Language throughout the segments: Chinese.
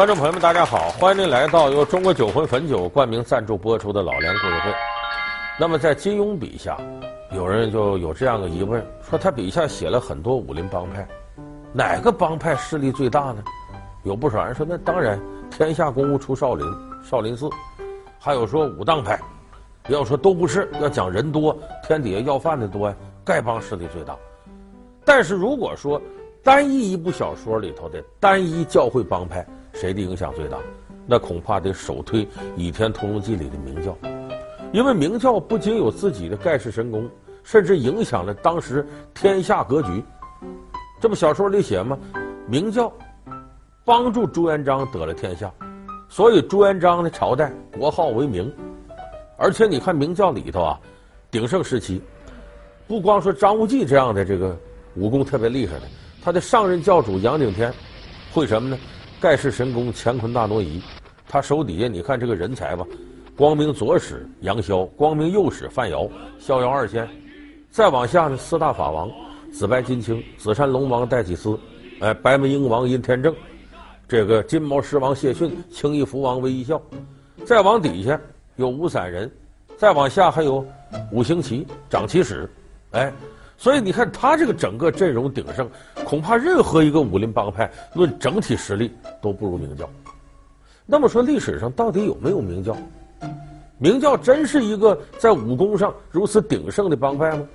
观众朋友们，大家好，欢迎您来到由中国酒魂汾酒冠名赞助播出的《老梁故事会》。那么，在金庸笔下，有人就有这样的疑问：说他笔下写了很多武林帮派，哪个帮派势力最大呢？有不少人说，那当然天下公务出少林，少林寺。还有说武当派，要说都不是，要讲人多，天底下要饭的多呀，丐帮势力最大。但是如果说单一一部小说里头的单一教会帮派，谁的影响最大？那恐怕得首推《倚天屠龙记》里的明教，因为明教不仅有自己的盖世神功，甚至影响了当时天下格局。这不小说里写吗？明教帮助朱元璋得了天下，所以朱元璋的朝代国号为明。而且你看明教里头啊，鼎盛时期，不光说张无忌这样的这个武功特别厉害的，他的上任教主杨顶天会什么呢？盖世神功乾坤大挪移，他手底下你看这个人才吧，光明左使杨逍，光明右使范遥，逍遥二仙，再往下呢四大法王，紫白金青，紫山龙王戴祭司，哎，白眉鹰王殷天正，这个金毛狮王谢逊，青翼蝠王韦一笑，再往底下有五散人，再往下还有五行旗掌旗使，哎。所以你看，他这个整个阵容鼎盛，恐怕任何一个武林帮派论整体实力都不如明教。那么说，历史上到底有没有明教？明教真是一个在武功上如此鼎盛的帮派吗？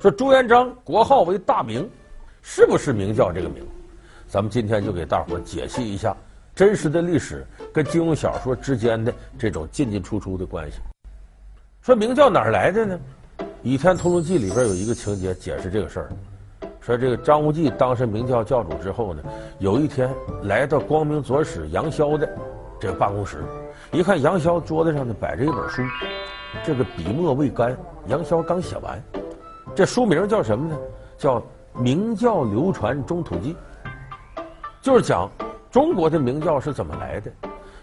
说朱元璋国号为大明，是不是明教这个名？咱们今天就给大伙儿解析一下真实的历史跟金庸小说之间的这种进进出出的关系。说明教哪儿来的呢？《倚天屠龙记》里边有一个情节解释这个事儿，说这个张无忌当上明教教主之后呢，有一天来到光明左使杨逍的这个办公室，一看杨逍桌子上呢摆着一本书，这个笔墨未干，杨逍刚写完，这书名叫什么呢？叫《明教流传中土记》，就是讲中国的明教是怎么来的。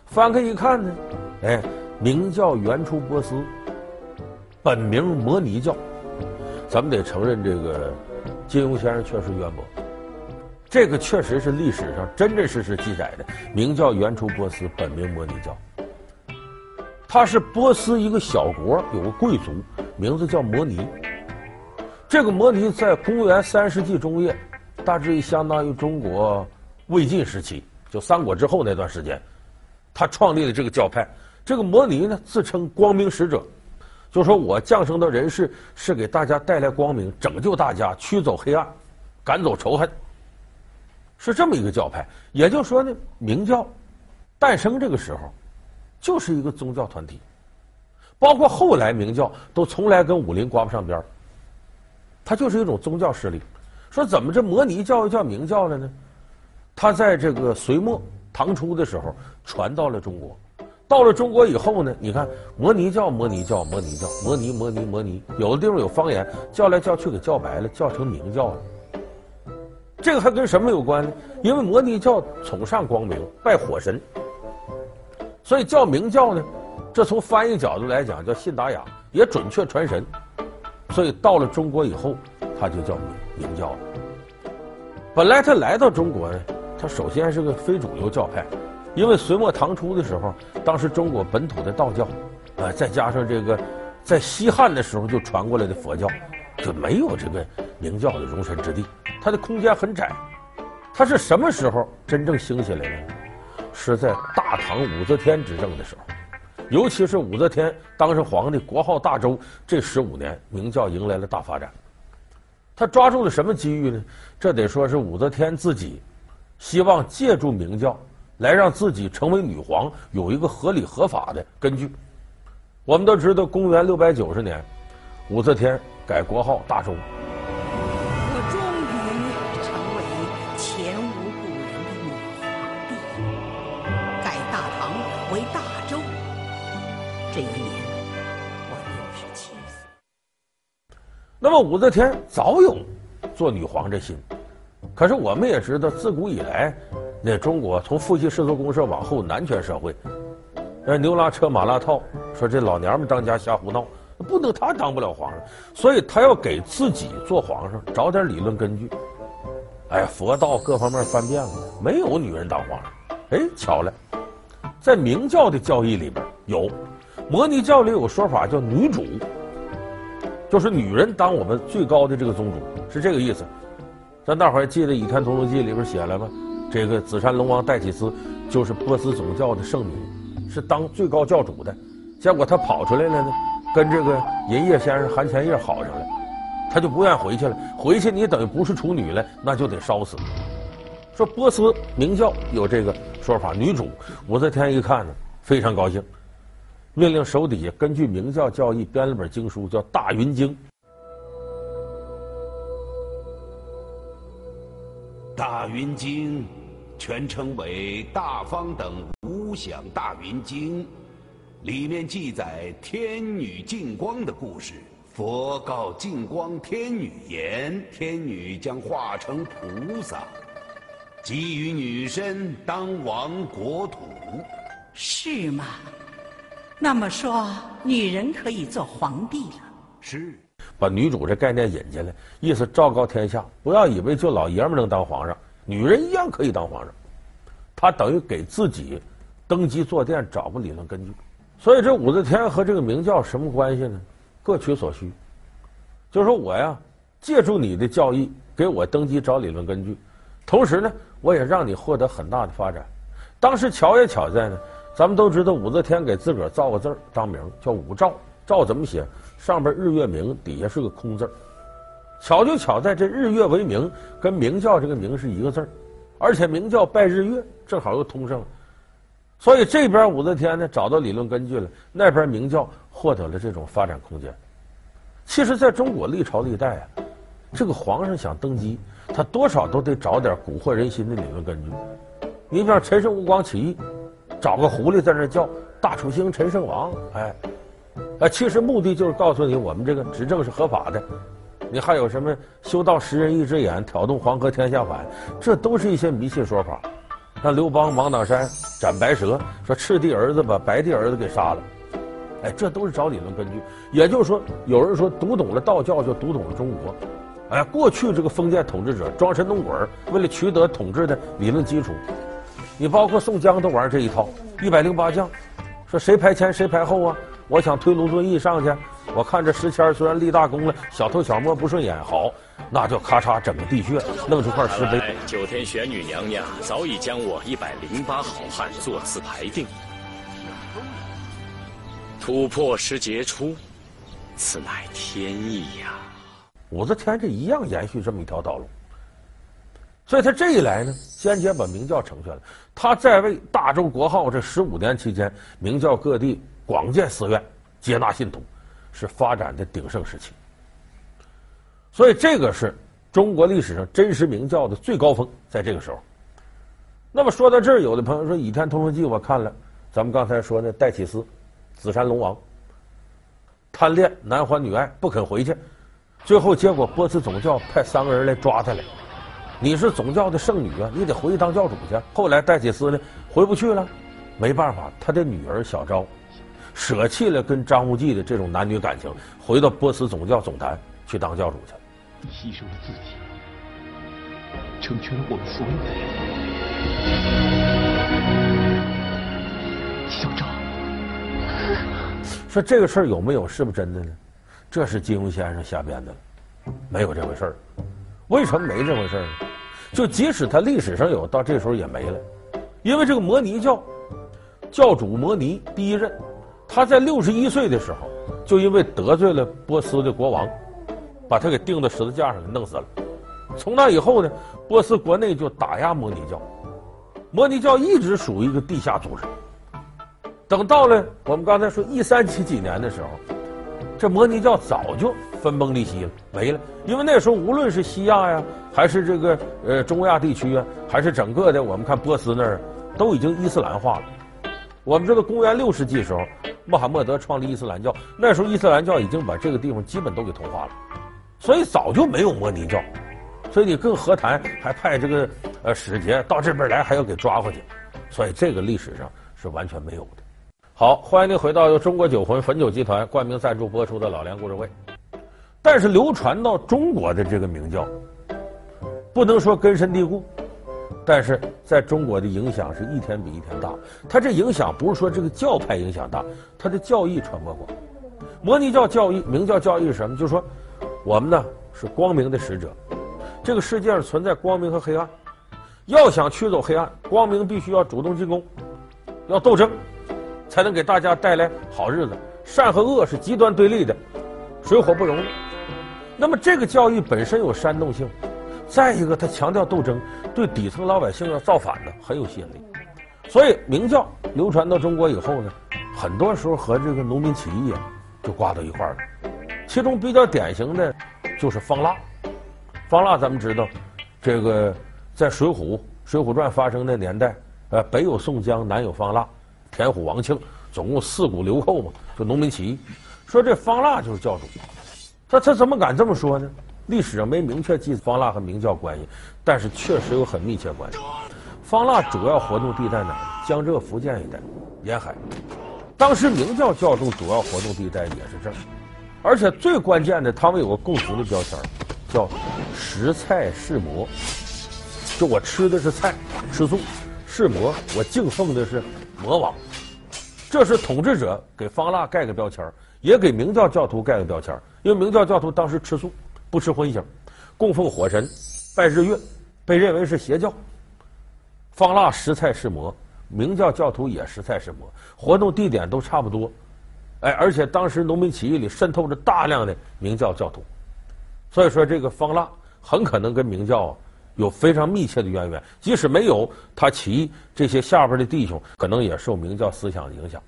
翻开一看呢，哎，明教原出波斯。本名摩尼教，咱们得承认这个金庸先生确实渊博，这个确实是历史上真真实实记载的。名叫原出波斯，本名摩尼教。他是波斯一个小国，有个贵族，名字叫摩尼。这个摩尼在公元三世纪中叶，大致相当于中国魏晋时期，就三国之后那段时间，他创立了这个教派。这个摩尼呢，自称光明使者。就说我降生到人世是给大家带来光明，拯救大家，驱走黑暗，赶走仇恨，是这么一个教派。也就是说呢，明教诞生这个时候就是一个宗教团体，包括后来明教都从来跟武林挂不上边儿，它就是一种宗教势力。说怎么这摩尼教又叫明教了呢？它在这个隋末唐初的时候传到了中国。到了中国以后呢，你看摩尼教、摩尼教、摩尼教、摩尼、摩尼、摩尼，有的地方有方言，叫来叫去给叫白了，叫成明教了。这个还跟什么有关呢？因为摩尼教崇尚光明，拜火神，所以叫明教呢，这从翻译角度来讲叫信达雅，也准确传神。所以到了中国以后，他就叫明明教了。本来他来到中国呢，他首先是个非主流教派。因为隋末唐初的时候，当时中国本土的道教，啊，再加上这个在西汉的时候就传过来的佛教，就没有这个明教的容身之地，它的空间很窄。它是什么时候真正兴起来的？是在大唐武则天执政的时候，尤其是武则天当上皇帝，国号大周这十五年，明教迎来了大发展。他抓住了什么机遇呢？这得说是武则天自己希望借助明教。来让自己成为女皇有一个合理合法的根据。我们都知道，公元六百九十年，武则天改国号大周。我终于成为前无古人的女皇帝，改大唐为大周。这一年，我六十七岁。那么，武则天早有做女皇这心，可是我们也知道，自古以来。那中国从父系氏族公社往后男权社会，呃，牛拉车马拉套，说这老娘们当家瞎胡闹，不能他当不了皇上，所以他要给自己做皇上找点理论根据。哎，佛道各方面翻遍了，没有女人当皇上，哎，巧了，在明教的教义里边有，摩尼教里有个说法叫女主，就是女人当我们最高的这个宗主，是这个意思。咱大伙儿记得《倚天屠龙记》里边写了吗？这个紫山龙王代起司就是波斯总教的圣女，是当最高教主的。结果他跑出来了呢，跟这个银叶先生韩千叶好上了，他就不愿回去了。回去你等于不是处女了，那就得烧死。说波斯明教有这个说法，女主武则天一看呢，非常高兴，命令手底下根据明教教义编了本经书，叫《大云经》。《大云经》全称为《大方等无想大云经》。里面记载天女净光的故事。佛告净光天女言：天女将化成菩萨，给予女身当亡国土。是吗？那么说，女人可以做皇帝了？是。把女主这概念引进来，意思昭告天下，不要以为就老爷们能当皇上，女人一样可以当皇上。他等于给自己登基坐垫找个理论根据。所以这武则天和这个明教什么关系呢？各取所需，就说我呀，借助你的教义给我登基找理论根据，同时呢，我也让你获得很大的发展。当时巧也巧在呢，咱们都知道武则天给自个儿造个字儿当名叫武曌，曌怎么写？上边日月明，底下是个空字儿。巧就巧在这日月为明，跟明教这个明是一个字儿，而且明教拜日月，正好又通上了。所以这边武则天呢找到理论根据了，那边明教获得了这种发展空间。其实，在中国历朝历代啊，这个皇上想登基，他多少都得找点蛊惑人心的理论根据。你比方陈胜吴广起义，找个狐狸在那叫大楚兴陈胜王，哎，哎，其实目的就是告诉你，我们这个执政是合法的。你还有什么修道食人一只眼，挑动黄河天下反，这都是一些迷信说法。让刘邦芒砀山斩白蛇，说赤帝儿子把白帝儿子给杀了，哎，这都是找理论根据。也就是说，有人说读懂了道教就读懂了中国，哎，过去这个封建统治者装神弄鬼，为了取得统治的理论基础，你包括宋江都玩这一套。一百零八将，说谁排前谁排后啊？我想推卢俊义上去，我看这石谦虽然立大功了，小偷小摸不顺眼，好。那就咔嚓整个地穴，弄出块石碑。九天玄女娘娘早已将我一百零八好汉座次排定，突破时杰出，此乃天意呀！武则天这一样延续这么一条道路，所以他这一来呢，间接把明教成全了。他在位大周国号这十五年期间，明教各地广建寺院，接纳信徒，是发展的鼎盛时期。所以这个是中国历史上真实明教的最高峰，在这个时候。那么说到这儿，有的朋友说《倚天屠龙记》我看了，咱们刚才说那戴起司，紫山龙王，贪恋男欢女爱，不肯回去，最后结果波斯总教派三个人来抓他来。你是总教的圣女啊，你得回去当教主去。后来戴起司呢回不去了，没办法，他的女儿小昭，舍弃了跟张无忌的这种男女感情，回到波斯总教总坛去当教主去。你牺牲了自己，成全了我们所有的人。小张，说这个事儿有没有？是不是真的呢？这是金庸先生瞎编的，没有这回事儿。为什么没这回事儿呢？就即使他历史上有，到这时候也没了，因为这个摩尼教教主摩尼第一任，他在六十一岁的时候，就因为得罪了波斯的国王。把他给钉到十字架上，给弄死了。从那以后呢，波斯国内就打压摩尼教，摩尼教一直属于一个地下组织。等到了我们刚才说一三七几年的时候，这摩尼教早就分崩离析了，没了。因为那时候无论是西亚呀，还是这个呃中亚地区啊，还是整个的我们看波斯那儿，都已经伊斯兰化了。我们知道公元六世纪时候，穆罕默德创立伊斯兰教，那时候伊斯兰教已经把这个地方基本都给同化了。所以早就没有摩尼教，所以你更何谈还派这个呃使节到这边来，还要给抓回去？所以这个历史上是完全没有的。好，欢迎您回到由中国酒魂汾酒集团冠名赞助播出的老梁故事会。但是流传到中国的这个明教，不能说根深蒂固，但是在中国的影响是一天比一天大。它这影响不是说这个教派影响大，它的教义传播广。摩尼教教义、明教教义是什么？就是说，我们呢是光明的使者，这个世界上存在光明和黑暗，要想驱走黑暗，光明必须要主动进攻，要斗争，才能给大家带来好日子。善和恶是极端对立的，水火不容。那么这个教义本身有煽动性，再一个，他强调斗争，对底层老百姓要造反的很有吸引力。所以明教流传到中国以后呢，很多时候和这个农民起义啊就挂到一块儿了。其中比较典型的，就是方腊。方腊咱们知道，这个在《水浒》《水浒传》发生的年代，呃，北有宋江，南有方腊，田虎、王庆，总共四股流寇嘛，就农民起义。说这方腊就是教主，他他怎么敢这么说呢？历史上没明确记方腊和明教关系，但是确实有很密切关系。方腊主要活动地带哪？江浙福建一带，沿海。当时明教教众主要活动地带也是这儿，而且最关键的，他们有个共同的标签。叫食菜是魔，就我吃的是菜，吃素；是魔，我敬奉的是魔王。这是统治者给方腊盖个标签，也给明教教徒盖个标签。因为明教教徒当时吃素，不吃荤腥，供奉火神，拜日月，被认为是邪教。方腊食菜是魔，明教教徒也食菜是魔，活动地点都差不多。哎，而且当时农民起义里渗透着大量的明教教徒。所以说，这个方腊很可能跟明教有非常密切的渊源。即使没有他起义，这些下边的弟兄可能也受明教思想的影响。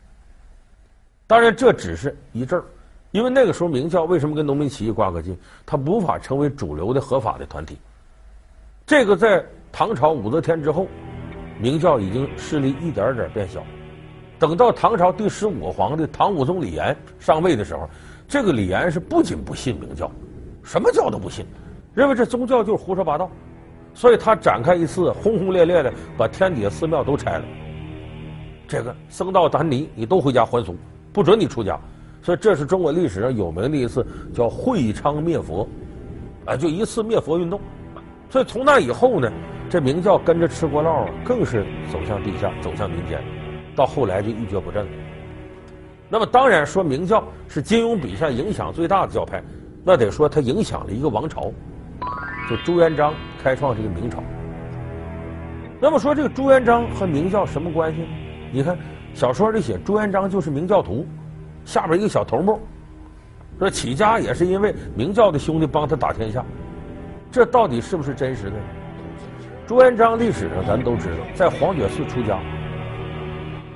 当然，这只是一阵儿，因为那个时候明教为什么跟农民起义挂个劲？他无法成为主流的合法的团体。这个在唐朝武则天之后，明教已经势力一点点变小。等到唐朝第十五个皇帝唐武宗李炎上位的时候，这个李炎是不仅不信明教。什么教都不信，认为这宗教就是胡说八道，所以他展开一次轰轰烈烈的把天底下寺庙都拆了。这个僧道丹尼，你都回家还俗，不准你出家。所以这是中国历史上有名的一次叫会昌灭佛，啊，就一次灭佛运动。所以从那以后呢，这明教跟着吃锅烙啊，更是走向地下，走向民间，到后来就一蹶不振了。那么当然说明教是金庸笔下影响最大的教派。那得说，他影响了一个王朝，就朱元璋开创这个明朝。那么说，这个朱元璋和明教什么关系呢？你看小说里写朱元璋就是明教徒，下边一个小头目，说起家也是因为明教的兄弟帮他打天下，这到底是不是真实的？朱元璋历史上咱都知道，在黄觉寺出家，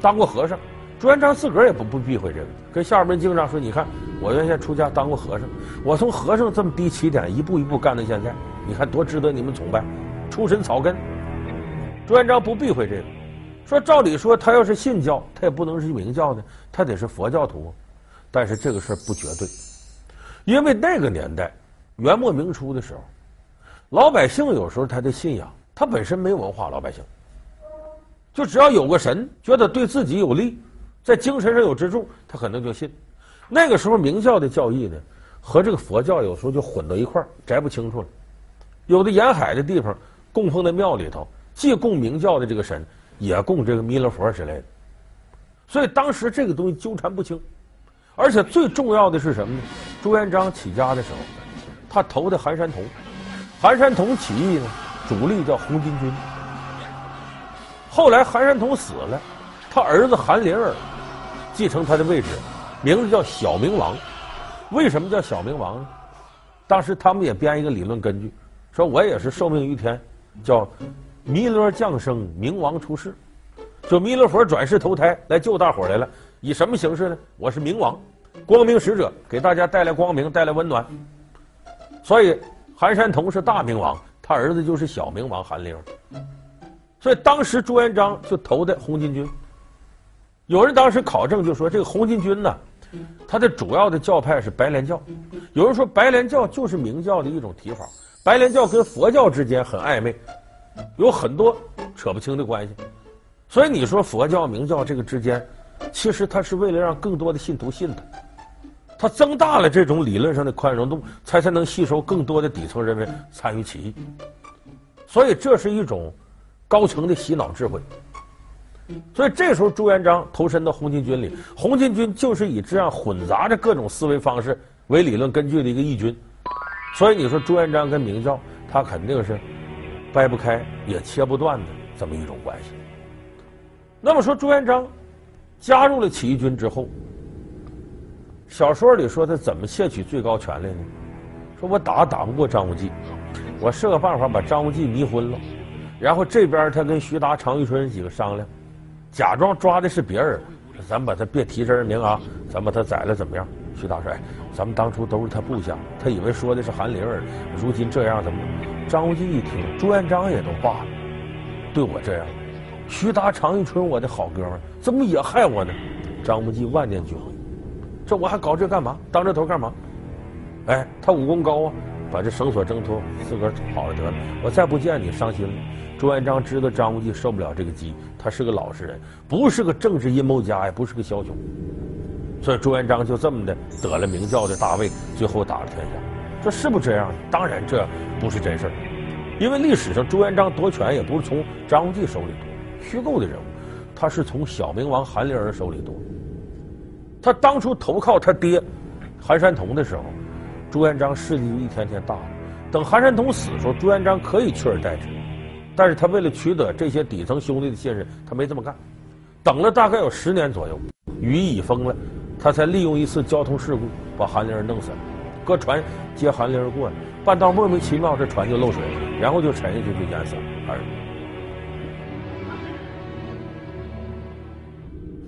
当过和尚。朱元璋自个儿也不不避讳这个，跟下边经常说：“你看，我原先出家当过和尚，我从和尚这么低起点，一步一步干到现在，你看多值得你们崇拜，出身草根。”朱元璋不避讳这个，说照理说他要是信教，他也不能是明教的，他得是佛教徒。但是这个事儿不绝对，因为那个年代，元末明初的时候，老百姓有时候他的信仰，他本身没文化，老百姓就只要有个神，觉得对自己有利。在精神上有支柱，他可能就信。那个时候明教的教义呢，和这个佛教有时候就混到一块儿，摘不清楚了。有的沿海的地方供奉的庙里头，既供明教的这个神，也供这个弥勒佛之类的。所以当时这个东西纠缠不清。而且最重要的是什么呢？朱元璋起家的时候，他投的韩山童，韩山童起义呢，主力叫红巾军。后来韩山童死了，他儿子韩林儿。继承他的位置，名字叫小明王。为什么叫小明王呢？当时他们也编一个理论根据，说我也是受命于天，叫弥勒降生，明王出世，就弥勒佛转世投胎来救大伙来了。以什么形式呢？我是明王，光明使者，给大家带来光明，带来温暖。所以韩山童是大明王，他儿子就是小明王韩林儿。所以当时朱元璋就投的红巾军。有人当时考证就说，这个红巾军呢，他的主要的教派是白莲教。有人说白莲教就是明教的一种提法，白莲教跟佛教之间很暧昧，有很多扯不清的关系。所以你说佛教、明教这个之间，其实它是为了让更多的信徒信它，它增大了这种理论上的宽容度，才才能吸收更多的底层人民参与起义。所以这是一种高层的洗脑智慧。所以这时候朱元璋投身到红巾军里，红巾军就是以这样混杂着各种思维方式为理论根据的一个义军。所以你说朱元璋跟明教，他肯定是掰不开也切不断的这么一种关系。那么说朱元璋加入了起义军之后，小说里说他怎么窃取最高权力呢？说我打打不过张无忌，我设个办法把张无忌迷昏了，然后这边他跟徐达、常遇春几个商量。假装抓的是别人，咱把他别提真名啊，咱把他宰了怎么样？徐达说：“哎，咱们当初都是他部下，他以为说的是韩林儿，如今这样怎么？”张无忌一听，朱元璋也都罢了，对我这样，徐达、常遇春我的好哥们，怎么也害我呢？张无忌万念俱灰，这我还搞这干嘛？当这头干嘛？哎，他武功高啊，把这绳索挣脱，自个儿跑了得了。我再不见你，伤心了。朱元璋知道张无忌受不了这个激，他是个老实人，不是个政治阴谋家，也不是个枭雄，所以朱元璋就这么的得了明教的大位，最后打了天下。这是不是这样？当然这不是真事儿，因为历史上朱元璋夺权也不是从张无忌手里夺，虚构的人物，他是从小明王韩林儿手里夺。他当初投靠他爹韩山童的时候，朱元璋势力一天天大了。等韩山童死的时候，朱元璋可以取而代之。但是他为了取得这些底层兄弟的信任，他没这么干。等了大概有十年左右，羽翼已丰了，他才利用一次交通事故把韩林儿弄死了。搁船接韩林儿过来，半道莫名其妙这船就漏水，然后就沉下去就淹死了二人。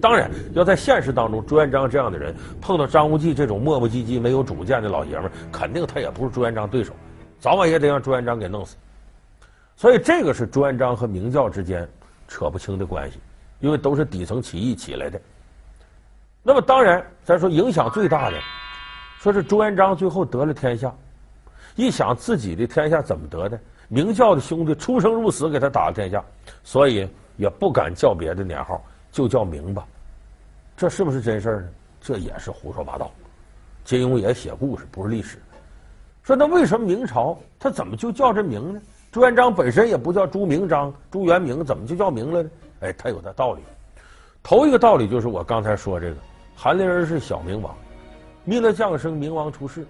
当然，要在现实当中，朱元璋这样的人碰到张无忌这种磨磨唧唧、没有主见的老爷们儿，肯定他也不是朱元璋对手，早晚也得让朱元璋给弄死。所以这个是朱元璋和明教之间扯不清的关系，因为都是底层起义起来的。那么当然，咱说影响最大的，说是朱元璋最后得了天下，一想自己的天下怎么得的？明教的兄弟出生入死给他打了天下，所以也不敢叫别的年号，就叫明吧。这是不是真事儿呢？这也是胡说八道。金庸也写故事，不是历史。说那为什么明朝他怎么就叫这明呢？朱元璋本身也不叫朱明章，朱元明怎么就叫明了呢？哎，他有他道理。头一个道理就是我刚才说这个，韩林儿是小明王，命他降生，明王出世。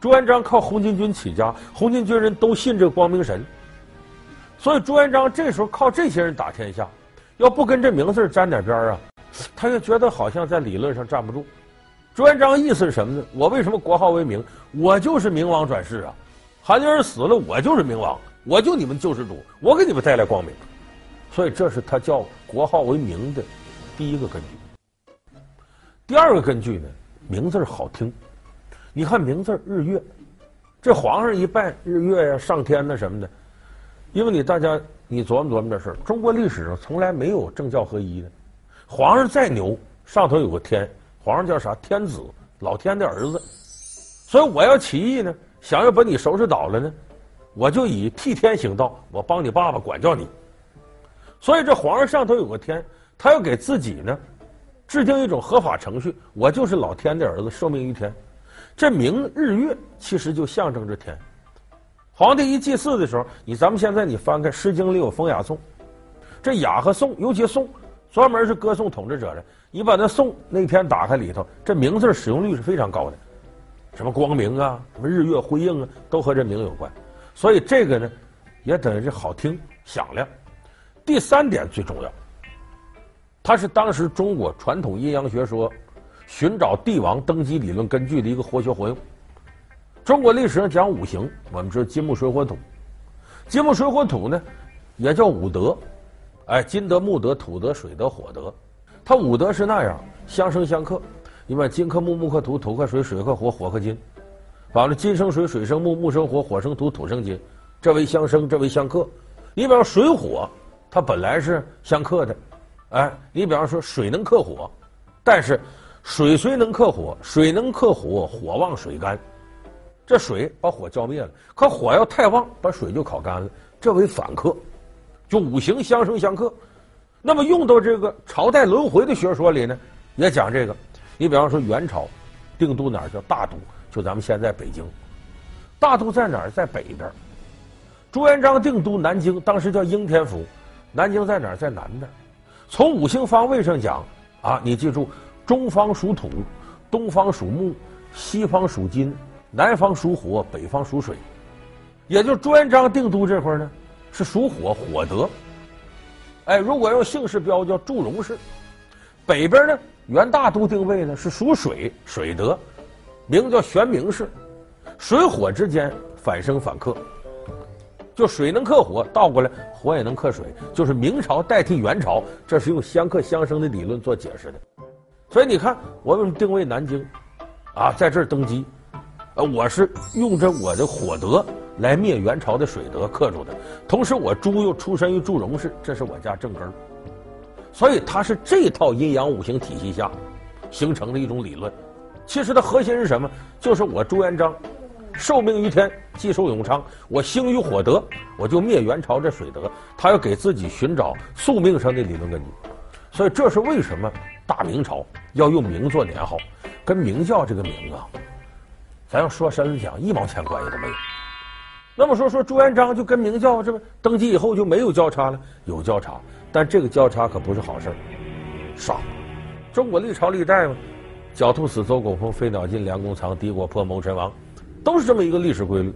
朱元璋靠红巾军起家，红巾军人都信这个光明神，所以朱元璋这时候靠这些人打天下，要不跟这名字沾点边啊，他就觉得好像在理论上站不住。朱元璋意思是什么呢？我为什么国号为明？我就是明王转世啊！韩林儿死了，我就是明王。我就你们救世主，我给你们带来光明，所以这是他叫国号为明的第一个根据。第二个根据呢，名字好听。你看名字日月，这皇上一拜日月呀、上天呐什么的，因为你大家你琢磨琢磨这事儿，中国历史上从来没有政教合一的。皇上再牛，上头有个天，皇上叫啥？天子，老天的儿子。所以我要起义呢，想要把你收拾倒了呢。我就以替天行道，我帮你爸爸管教你。所以这皇上上头有个天，他要给自己呢制定一种合法程序。我就是老天的儿子，受命于天。这明日月其实就象征着天。皇帝一祭祀的时候，你咱们现在你翻开《诗经》里有风雅颂，这雅和颂，尤其颂，专门是歌颂统治者的。你把那颂那篇打开里头，这明字使用率是非常高的，什么光明啊，什么日月辉映啊，都和这明有关。所以这个呢，也等于是好听响亮。第三点最重要，它是当时中国传统阴阳学说寻找帝王登基理论根据的一个活学活用。中国历史上讲五行，我们知道金木水火土，金木水火土呢也叫五德，哎，金德、木德、土德、水德、火德，它五德是那样相生相克。你把金克木，木克土，土克水，水克火，火克金。完了，金生水，水生木，木生火，火生土，土生金，这为相生，这为相克。你比方水火，它本来是相克的，哎，你比方说水能克火，但是水虽能克火，水能克火，火旺水干，这水把火浇灭了，可火要太旺，把水就烤干了，这为反克，就五行相生相克。那么用到这个朝代轮回的学说里呢，也讲这个。你比方说元朝定都哪儿叫大都。就咱们现在北京，大都在哪儿？在北边。朱元璋定都南京，当时叫应天府。南京在哪儿？在南边。从五行方位上讲啊，你记住，中方属土，东方属木，西方属金，南方属火，北方属水。也就朱元璋定都这块呢，是属火，火德。哎，如果用姓氏标叫祝融氏。北边呢，元大都定位呢是属水，水德，名叫玄冥氏。水火之间反生反克，就水能克火，倒过来火也能克水，就是明朝代替元朝，这是用相克相生的理论做解释的。所以你看，我们定位南京，啊，在这儿登基，呃，我是用着我的火德来灭元朝的水德克住的，同时我朱又出身于祝融氏，这是我家正根儿。所以它是这套阴阳五行体系下形成的一种理论。其实它核心是什么？就是我朱元璋受命于天，既寿永昌。我兴于火德，我就灭元朝这水德。他要给自己寻找宿命上的理论根据。所以这是为什么大明朝要用明做年号，跟明教这个明啊，咱要说深了讲，一毛钱关系都没有。那么说说朱元璋就跟明教这不登基以后就没有交叉了？有交叉。但这个交叉可不是好事儿，杀！中国历朝历代嘛，狡兔死，走狗烹；飞鸟尽，良弓藏；敌国破，谋臣亡，都是这么一个历史规律。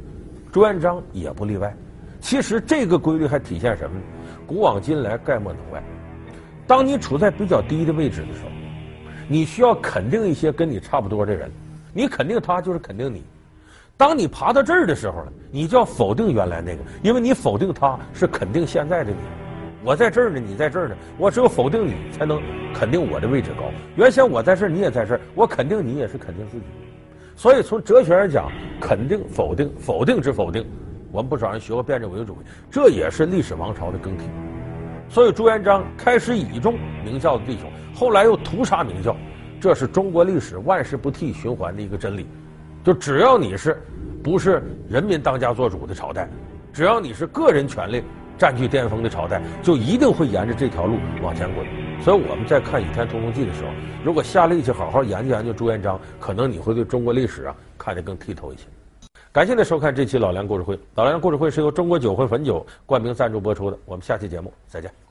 朱元璋也不例外。其实这个规律还体现什么呢？古往今来，概莫能外。当你处在比较低的位置的时候，你需要肯定一些跟你差不多的人，你肯定他就是肯定你。当你爬到这儿的时候呢，你就要否定原来那个，因为你否定他是肯定现在的你。我在这儿呢，你在这儿呢，我只有否定你，才能肯定我的位置高。原先我在这儿，你也在这儿，我肯定你也是肯定自己。所以从哲学上讲，肯定、否定、否定之否定，我们不少人学过辩证唯物主义，这也是历史王朝的更替。所以朱元璋开始倚重明教的弟兄，后来又屠杀明教，这是中国历史万事不替循环的一个真理。就只要你是不是人民当家作主的朝代，只要你是个人权力。占据巅峰的朝代，就一定会沿着这条路往前滚。所以我们在看《倚天屠龙记》的时候，如果下力气好好研究研究朱元璋，可能你会对中国历史啊看得更剔透一些。感谢您收看这期《老梁故事会》，《老梁故事会》是由中国酒魂汾酒冠名赞助播出的。我们下期节目再见。